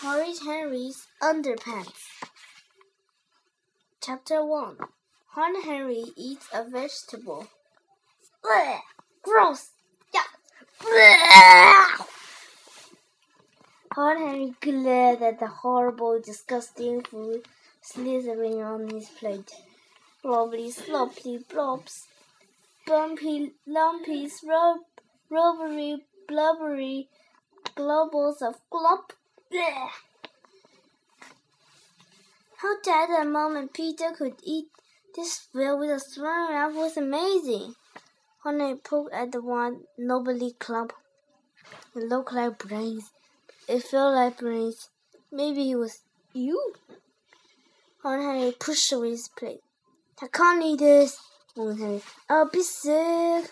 Horrid Henry's Underpants. Chapter 1 Horrid Henry eats a vegetable. Blech! Gross! Yeah! Horrid Henry glared at the horrible, disgusting food slithering on his plate. Blobbly, sloppy blobs, bumpy, lumpy, rub, rubbery, blubbery globals of glop. Blech. How Dad and Mom and Peter could eat this fill with a strong mouth was amazing. When Honey poked at the one nobly clump. It looked like brains. It felt like brains. Maybe it was you. Honey pushed away his plate. I can't eat this. I'll be sick.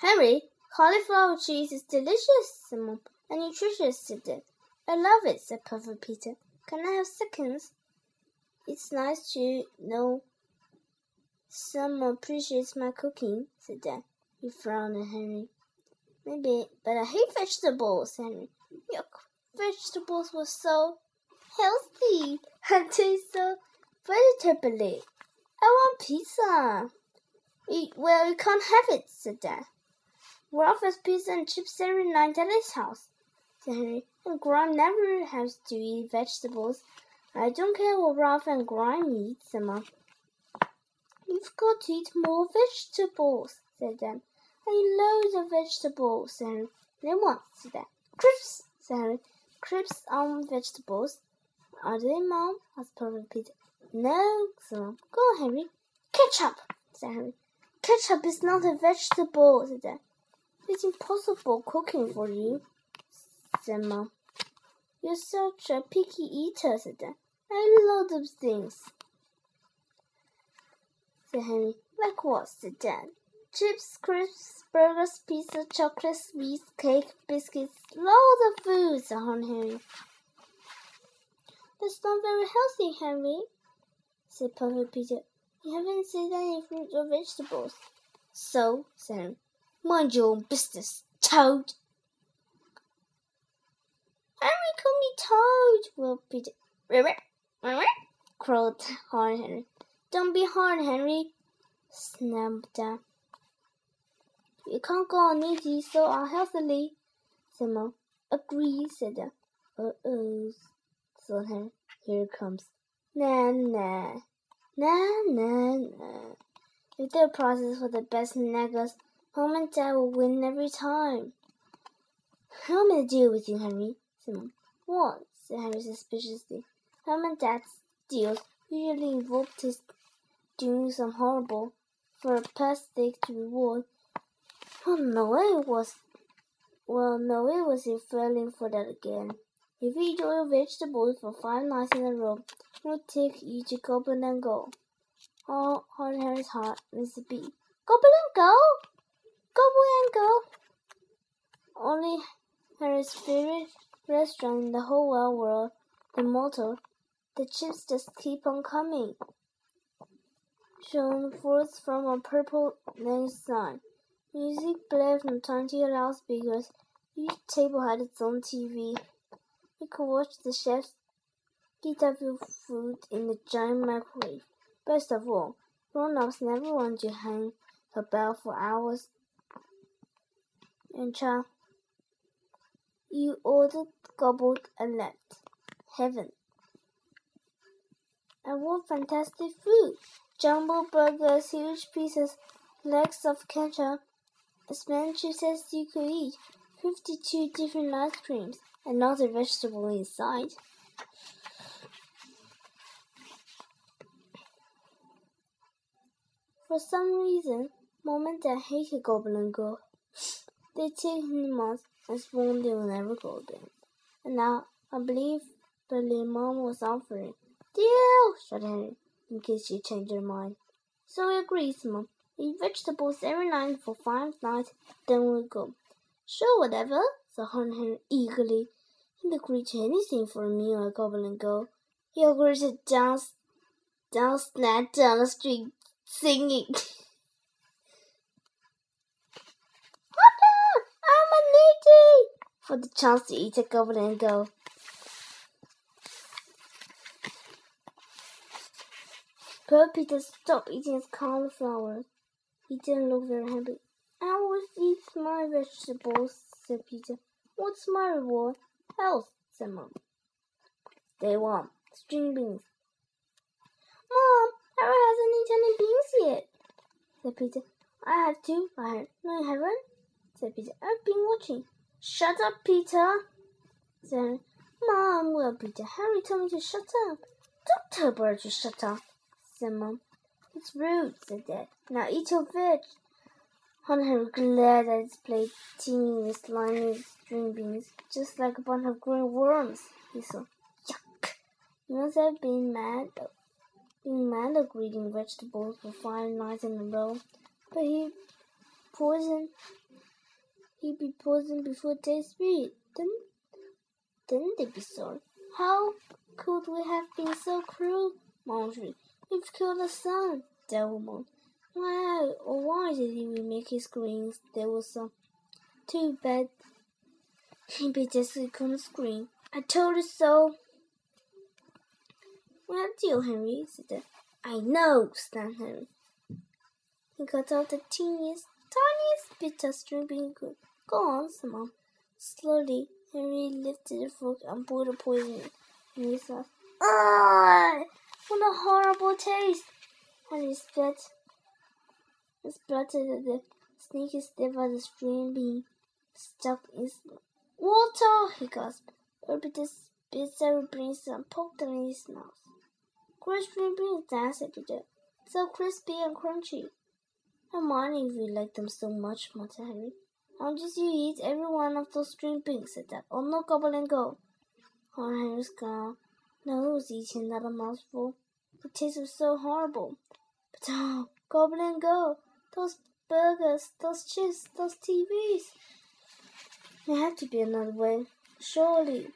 Henry, cauliflower cheese is delicious, said and nutritious, said Dad. I love it, said Puffy Peter. Can I have seconds? It's nice to know someone appreciates my cooking, said Dad. He frowned at Henry. Maybe, but I hate vegetables, Henry. Your vegetables were so healthy and taste so vegetably. I want pizza. Well, you can't have it, said Dad. Ralph has pizza and chips every night at his house, said Henry. And Graham never has to eat vegetables. I don't care what Ralph and Graham eat, said Mom. You've got to eat more vegetables, said Dad. I eat loads of vegetables, said Henry. Then what? said Dad. Crisps, said Henry. Crisps on vegetables. Are they, Mom? asked Papa Peter. No, said Mom. Go on, Henry. Ketchup, said Henry. Ketchup is not a vegetable, said Dad. It's impossible cooking for you, said Mom. You're such a picky eater, said Dad. I love those things, said Henry. Like what, said Dad. Chips, crisps, burgers, pizza, chocolate, sweets, cake, biscuits, loads of food, said Henry. That's not very healthy, Henry, said Puffy Peter. You haven't said any fruits or vegetables. So, said Henry, mind your own business, Toad. Henry called me Toad, Peter. Ribbit, ribbit, Horrid Henry. Don't be hard, Henry, snapped Dad. You can't go on eating so unhealthily, said Mom. Agree, said Dad. Uh, Uh-oh, thought Henry. Here it comes. Nah, nah. Nah, nah, nah. If the prizes for the best snaggers, Mom and Dad will win every time. How am I to deal with you, Henry? said Mom. What? said Henry suspiciously. Mom and Dad's deals usually involved his doing some horrible for a stake to reward. Well, no, it was. Well, no, it was in falling for that again. If you eat your vegetables for five nights in a row, it'll take you to Gobble and Go. Oh, hard Henry's heart, Mr. B. Gobble and Go! Gobble and Go! Only Harry's favorite restaurant in the whole wide world, the motto, the chips just keep on coming, shone forth from a purple neon sign. Music played from twenty loudspeakers. Each table had its own TV. You could watch the chefs heat up your food in the giant microwave. Best of all, grown-ups never want to hang about for hours chow. You ordered, gobbled, and left. Heaven. And what fantastic food! Jumbo burgers, huge pieces, legs of ketchup, as many as you could eat, fifty-two different ice creams, and not a vegetable inside. For some reason, Mom and Dad hated Gobble Go. They him out and sworn they would never go again. And now, I believe Billy Mom was offering. Deal! shouted Henry, in case she changed her mind. So we agreed, Mom. Eat vegetables every night for five nights, then we'll go. Sure, whatever, said Henry eagerly. He'd agree to anything for a meal at Gobble Go. He hurried down, dance, snap down the street, singing. Mother, I'm a lady. For the chance to eat a Gobble and go. Poor Peter stopped eating his cauliflower. He didn't look very happy. I always eat my vegetables, said Peter. What's my reward? Health, said Mom. They want string beans. Mom, Harry hasn't eaten any beans yet, said Peter. I have two. I have. No, you haven't, said Peter. I've been watching. Shut up, Peter, said Mom, well, Peter, Harry told me to shut up. Tell Bird to shut up said Mom. It's rude, said Dad. Now eat your veg. Hunter was glad that his plate teeming with slimy string beans, just like a bunch of green worms, he saw. Yuck! He must have been mad, being mad at eating vegetables for five nights in a row, but he poisoned. He'd be poisoned before they speak. Then, then they'd be sorry. How could we have been so cruel, Marjorie? We've killed the sun, Devil Why, or why did he remake his screams? There was some. Too bad. He basically couldn't scream. I told you so. Well, deal, Henry, said I know, snapped Henry. He got out the teeniest, tiniest bit of string being good. Go on, Mom. Slowly, Henry lifted the fork and poured the poison in his mouth. Ah! What a horrible taste! And he spit, he splattered the sneaky stiff as a string bean stuck in water, he gasped. Peter spit several beans and poked in his mouth. String beans, Dan said Peter. So crispy and crunchy. I mind if you like them so much, muttered Henry. How did you eat every one of those string beans? said Dad. Oh no, gobble and go. On oh, gone. No, was eating another mouthful. The taste was so horrible. But oh, Gobble Go! Those burgers, those chips, those TVs. There had to be another way, surely.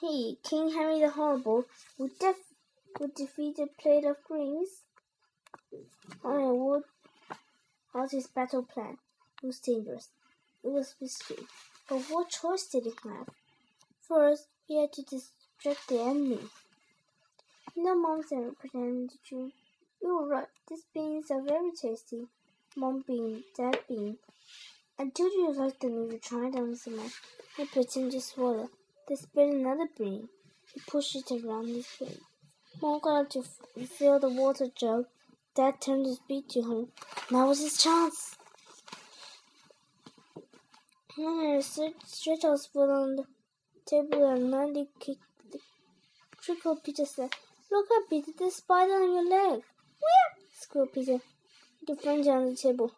He, King Henry the Horrible, would, def- would defeat a plate of greens. I would. How's his battle plan? Was dangerous. It was risky. But what choice did he have? First, he had to distract the enemy. No, Mom said, pretending to chew. You were right. These beans are very tasty. Mom bean, Dad bean. I told you you liked them if you tried them so much. He pretended to swallow. They spit another bean. He pushed it around his face. Mom got to fill the water jug. Dad turned his beak to her. Now was his chance. Henry stretched out his foot on the table and Mandy kicked Trickle Peter said. Look up, Peter, there's a spider on your leg. Where? squealed Peter. The friend on the table.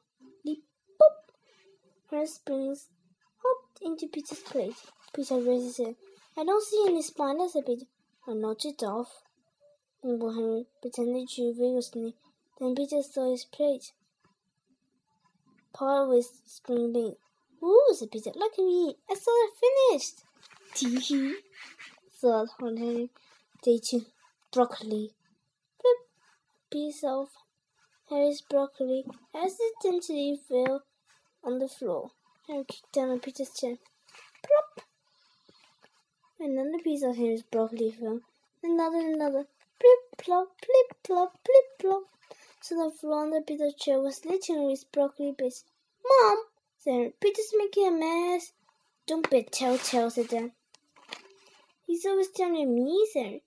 Leap, boop. Her springs hopped into Peter's plate. Peter raised his. I don't see any spiders, said Peter. I knocked it off. Uncle Henry pretended to vigorously. Then Peter saw his plate. Part with string bean. Ooh, said Peter. Look at me. I saw it finished. Tee hee, thought Henry stage broccoli. Flip piece of Harry's broccoli accidentally fell on the floor. Harry kicked down on Peter's chair. Plop! Another piece of Harry's broccoli fell. Another, another. Plip, plop, plip, plop, plip, plop. So the floor under Peter's chair was littered with broccoli bits. Mom, said Peter's making a mess. Don't be telltale, said Dan. He's always telling me, said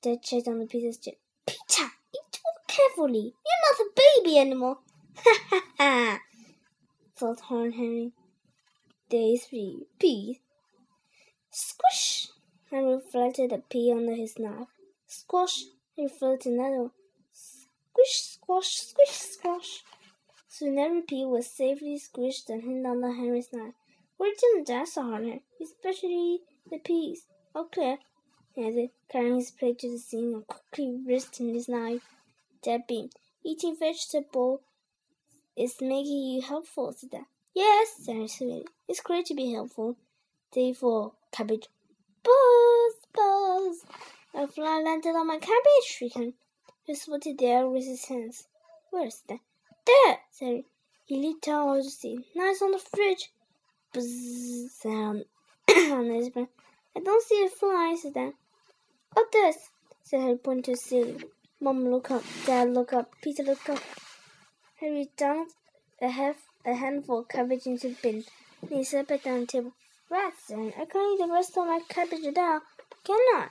Dad checked on the Peter's chair. Peter, eat more carefully. You're not a baby anymore. Ha ha ha, thought Horn Henry. Day three, pea. Squish! Henry reflected a pea under his knife. Squash! He reflected another. Squish, squash, squish, squash. Soon every pea was safely squished and hidden under Henry's knife. Where didn't Dad saw Henry, especially the peas. Okay, Claire, added, carrying his plate to the sink and quickly resting his knife. Debbie, eating vegetable is making you helpful, said Dad. Yes, said sweetie. It's great to be helpful. Day four, cabbage. Buzz, buzz. A fly landed on my cabbage, shrieked. He swatted the air with his hands. Where's that? there, said he. He leaped out to see. Nice on the fridge. Buzz his. I don't see a fly, said Dan. Oh, this, said Harry, pointing to ceiling. Mom, look up. Dad, look up. Peter, look up. Harry dumped a half a handful of cabbage into the bin. Then he it back down the table. Rats, and I can't eat the rest of my cabbage now, can I?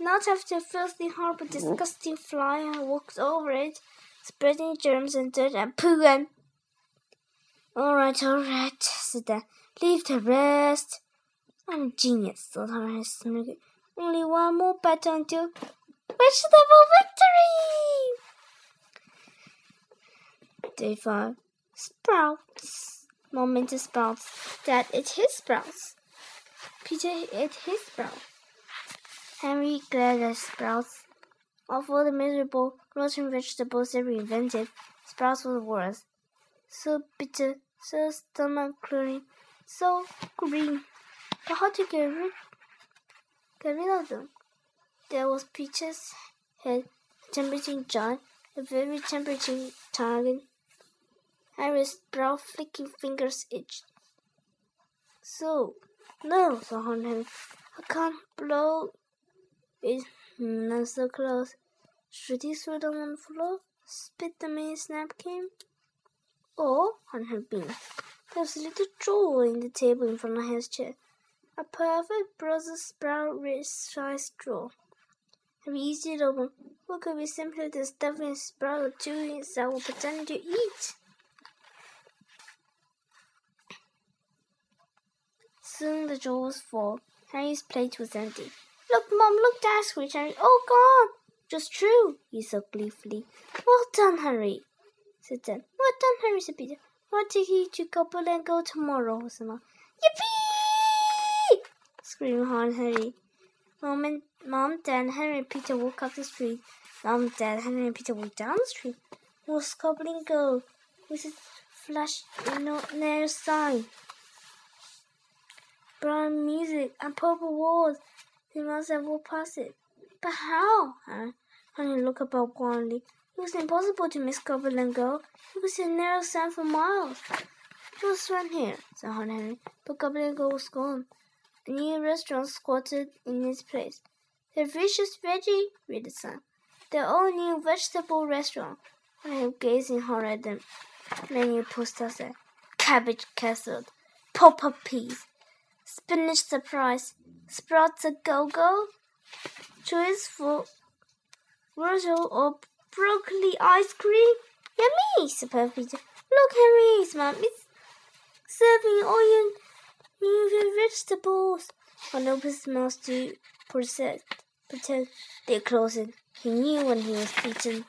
Not after a filthy, horrible, disgusting fly walks over it, spreading germs and dirt and poo and. All right, all right, said Dad. Leave the rest. I'm a genius, thought Horace Smirk. Only one more bet until vegetable victory! Day five. Sprouts. Mom into sprouts. Dad ate his sprouts. Peter ate his sprouts. Henry glared at sprouts. Of all the miserable rotten vegetables ever invented, sprouts were the worst. So bitter, so stomach clearing, so green. But how to get rid, get rid of them? There was Peter's head, temperature giant, a very temperature target. Harry's brow flicking fingers itched. So, no, thought Henry. I can't blow it not so close. Should he throw them on the floor? Spit them in his napkin? Or, on her beam, there was a little drawer in the table in front of his chair. A perfect Brussels sprout sized drawer. Have you eased it open? What could be simpler than stuffing a sprout or two inside while pretending to eat? Soon the drawer was full. Harry's plate was empty. Look, Mom, look, Dad, screeched Harry. Oh, God! Just true, he said gleefully. Well done, Harry, said Dan. Well done, Harry, said Peter. I'll take you to Gobble and Go tomorrow, said Mom. Yippee! screamed Hard Harry. Mom, and, Mom, Dad, Henry, and Peter walked up the street. Mom, Dad, Henry, and Peter walked down the street. Was Gobble Go with his flash no, near sign. Brown music and purple walls. They must have walked past it. But how? Henry looked about wildly. It was impossible to miss Gobble Go. It was a narrow sand for miles. It was right here, said Henry, but Gobble Go was gone. A new restaurant squatted in its place. The Vicious Veggie, read the sign. The all new vegetable restaurant. I am gazing hard at the menu poster cabbage casserole, pop-up peas, spinach surprise, sprouts a go-go, choice for Virgil or broccoli ice cream. Yummy, said Peter. Look, Henry's mom is serving all your new vegetables. Opened his mouth to protect, protect their clothes. He knew when he was eaten